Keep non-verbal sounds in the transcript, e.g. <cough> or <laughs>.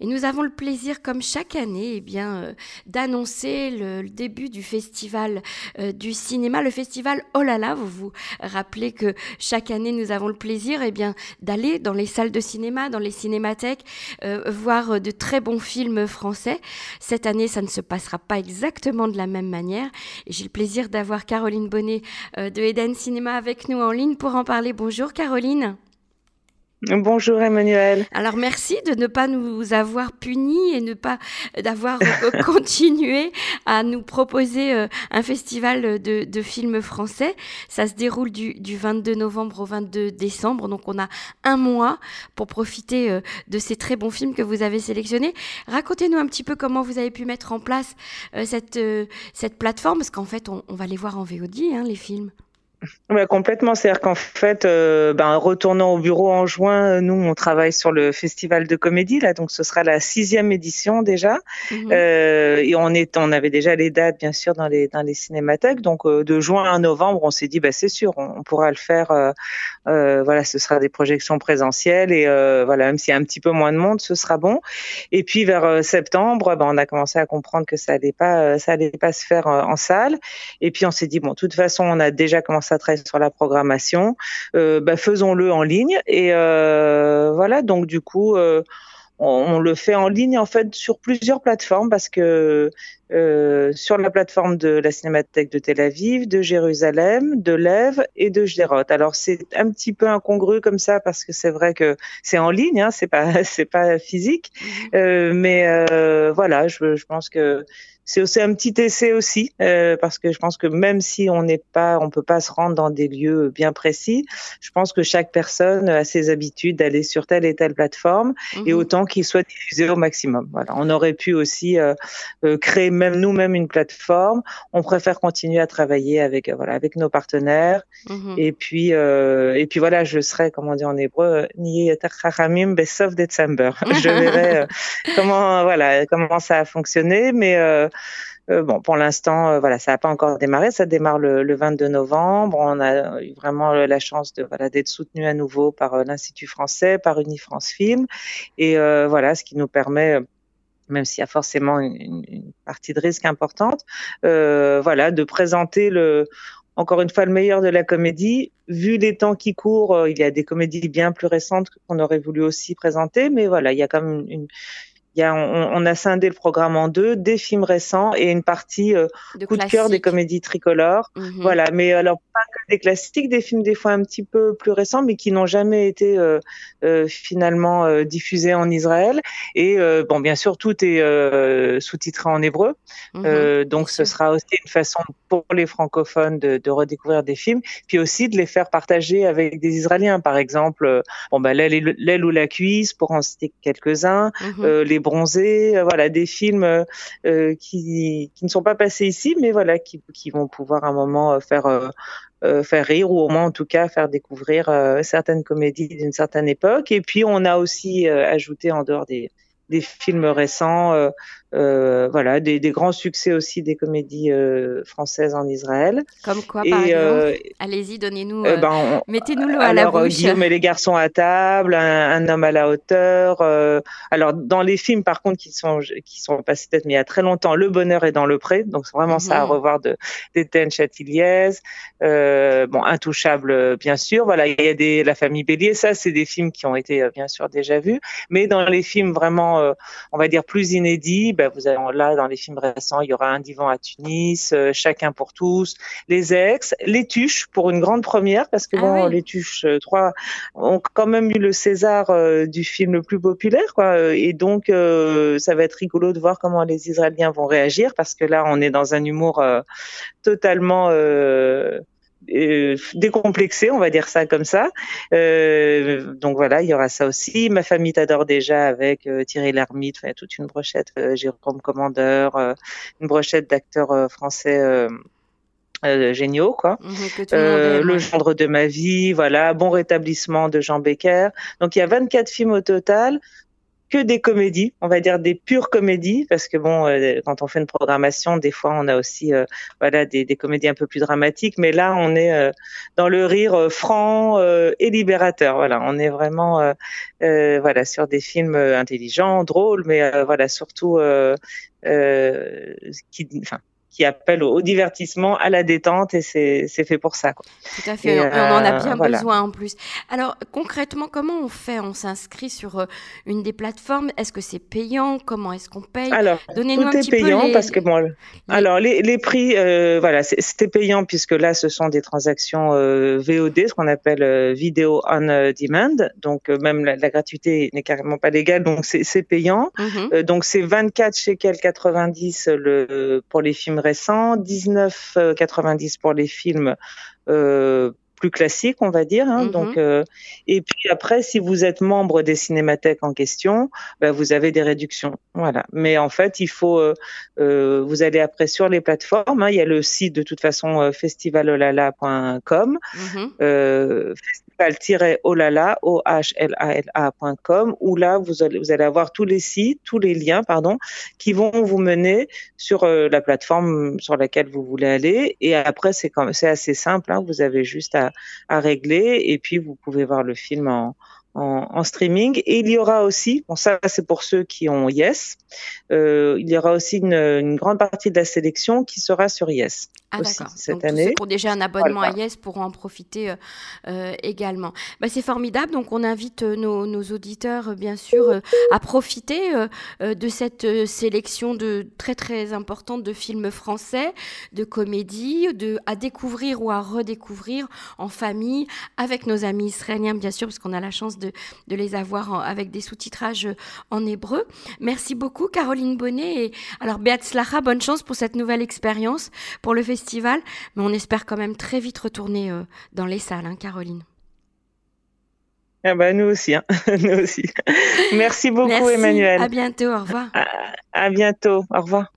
Et nous avons le plaisir, comme chaque année, eh bien, euh, d'annoncer le, début du festival euh, du cinéma, le festival Oh là là. Vous vous rappelez que chaque année, nous avons le plaisir, eh bien, d'aller dans les salles de cinéma, dans les cinémathèques, euh, voir de très bons films français. Cette année, ça ne se passera pas exactement de la même manière. Et j'ai le plaisir d'avoir Caroline Bonnet de Eden Cinéma avec nous en ligne pour en parler. Bonjour, Caroline. Bonjour Emmanuel. Alors merci de ne pas nous avoir punis et ne pas d'avoir euh, <laughs> continué à nous proposer euh, un festival de, films français. Ça se déroule du, 22 novembre au 22 décembre, donc on a un mois pour profiter euh, de ces très bons films que vous avez sélectionnés. Racontez-nous un petit peu comment vous avez pu mettre en place cette, cette plateforme, parce qu'en fait on, va les voir en VOD, hein, les films. Ouais, complètement. C'est-à-dire qu'en fait, euh, ben, retournant au bureau en juin, nous, on travaille sur le festival de comédie, là, donc ce sera la sixième édition déjà. Mhm. Euh, et on, est, on avait déjà les dates, bien sûr, dans les, dans les cinémathèques. Donc, euh, de juin à novembre, on s'est dit, bah, c'est sûr, on, pourra le faire. Euh, euh, voilà, ce sera des projections présentielles et voilà, même s'il y a un petit peu moins de monde, ce sera bon. Et puis, vers septembre, ben, on a commencé à comprendre que ça allait pas, ça allait pas se faire en salle. Et puis, on s'est dit, bon, de toute façon, on a déjà commencé s'adresse sur la programmation, euh, bah, faisons-le en ligne. Et euh, voilà, donc du coup, euh, on, le fait en ligne en fait sur plusieurs plateformes parce que sur la plateforme de la Cinémathèque de Tel Aviv, de Jérusalem, de Lève et de Gérot. Alors c'est un petit peu incongru comme ça parce que c'est vrai que c'est en ligne, hein, c'est pas <laughs> c'est pas physique, mmh. mais voilà, je, je pense que c'est aussi un petit essai aussi euh, parce que je pense que même si on n'est pas, on peut pas se rendre dans des lieux bien précis, je pense que chaque personne a ses habitudes d'aller sur telle et telle plateforme et mhm. autant qu'il soit diffusé au maximum. Voilà, on aurait pu aussi euh, euh, créer même nous-mêmes une plateforme. On préfère continuer à travailler avec voilà avec nos partenaires mhm. et puis et puis voilà, je serai comment dire en hébreu sauf December. <laughs> je verrai comment voilà comment ça a fonctionné, mais euh, bon, pour l'instant, euh, voilà, ça n'a pas encore démarré. Ça démarre le, 22 novembre. On a eu vraiment la chance de voilà d'être soutenu à nouveau par euh, l'Institut français, par Unifrance Film, et voilà, ce qui nous permet même s'il y a forcément une, une, partie de risque importante, voilà, de présenter le, encore une fois, le meilleur de la comédie. Vu les temps qui courent, il y a des comédies bien plus récentes qu'on aurait voulu aussi présenter, mais voilà, il y a quand même une, on, a scindé le programme en deux, des films récents et une partie euh, coup de cœur des comédies tricolores. Mhm. Voilà, mais alors pas que des classiques, des films des fois un petit peu plus récents, mais qui n'ont jamais été euh, euh, finalement diffusés en Israël. Et bon, bien sûr, tout est sous-titré en hébreu, mhm. donc ce sera aussi une façon pour les francophones de, redécouvrir des films, puis aussi de les faire partager avec des Israéliens, par exemple. bon, bah l'aile ou la cuisse, pour en citer quelques-uns, mhm. les bronzés, euh, voilà, des films euh, euh, qui, ne sont pas passés ici, mais voilà, qui, vont pouvoir un moment faire faire rire ou au moins en tout cas faire découvrir certaines comédies d'une certaine époque. Et puis on a aussi ajouté en dehors des, des films récents, euh, euh, voilà, des, des, grands succès aussi des comédies euh, françaises en Israël. Comme quoi, par exemple Allez-y, donnez-nous, euh, ben, mettez-nous-le à la bouche. Guillaume et les garçons à table, un, homme à la hauteur. alors, dans les films, par contre, qui sont qui sont passés peut-être mais il y a très longtemps, Le Bonheur est dans le pré, donc c'est vraiment ça à mhm. revoir de d'Étienne Chatiliez. bon, Intouchable, bien sûr. Voilà, il y a des La Famille Bélier, ça, c'est des films qui ont été bien sûr déjà vus, mais dans les films vraiment euh, on va dire, plus inédits, ben, vous avez là dans les films récents, il y aura un divan à Tunis, euh, chacun pour tous, les ex, les tuches pour une grande première parce que ah bon, les tuches 3 euh, ont quand même eu le César du film le plus populaire, quoi. Et donc ça va être rigolo de voir comment les Israéliens vont réagir parce que là on est dans un humour totalement euh, décomplexé, on va dire ça comme ça. Euh, donc voilà, il y aura ça aussi. Ma famille t'adore déjà avec euh, Thierry Lhermitte, enfin, toute une brochette, euh, Jérôme Commandeur, une brochette d'acteurs français. géniaux quoi. Mhm, le gendre de ma vie, voilà, bon rétablissement de Jean Becker. Donc il y a 24 films au total que des comédies, on va dire des pures comédies, parce que bon, euh, quand on fait une programmation, des fois on a aussi euh, voilà des, des, comédies un peu plus dramatiques, mais là on est euh, dans le rire franc et libérateur. Voilà, on est vraiment voilà sur des films intelligents, drôles, mais voilà surtout qui, enfin qui appelle au, divertissement, à la détente, et c'est fait pour ça. Quoi. Tout à fait, et, on en a bien besoin en plus. Alors concrètement, comment on fait? On s'inscrit sur une des plateformes? Est-ce que c'est payant? Comment est-ce qu'on paye? Alors, Donnez-nous un est petit payant peu les... parce que bon, alors les, les prix, euh, voilà, c'était payant puisque là, ce sont des transactions euh, VOD, ce qu'on appelle vidéo on demand. Donc même la, la gratuité n'est carrément pas légale, donc c'est payant. Mm-hmm. donc c'est 24 shekels 90 le pour les films 19,90 pour les films euh, plus classiques, on va dire. Hein, Donc, mhm. euh, et puis après, si vous êtes membre des cinémathèques en question, bah, vous avez des réductions. Voilà. Mais en fait, il faut, euh, euh vous allez après sur les plateformes. Hein, il y a le site de toute façon festivalolala.com, euh, festival-olala, o h l a l a.com, où là vous allez, vous allez avoir tous les sites, tous les liens, pardon, qui vont vous mener sur la plateforme sur laquelle vous voulez aller. Et après, c'est c'est assez simple. Hein, vous avez juste à à, régler et puis vous pouvez voir le film en, streaming. Et il y aura aussi, bon ça c'est pour ceux qui ont Yes, euh, il y aura aussi une, grande partie de la sélection qui sera sur Yes. Ah d'accord. Cette année. Tous ceux qui ont déjà un abonnement à Yes pourront en profiter euh, euh, également. Bah, c'est formidable. Donc on invite euh, nos, nos auditeurs bien sûr à profiter de cette sélection de très très importante de films français, de comédies, de à découvrir ou à redécouvrir en famille avec nos amis israéliens bien sûr parce qu'on a la chance de, de les avoir avec des sous-titrages en hébreu. Merci beaucoup Caroline Bonnet et alors Beat Slacha, bonne chance pour cette nouvelle expérience pour le festival festival, mais on espère quand même très vite retourner euh, dans les salles, hein, Caroline. Ah bah, nous aussi, hein. <laughs> nous aussi. Merci beaucoup, Merci. Emmanuel. À bientôt, au revoir. À, à bientôt, au revoir.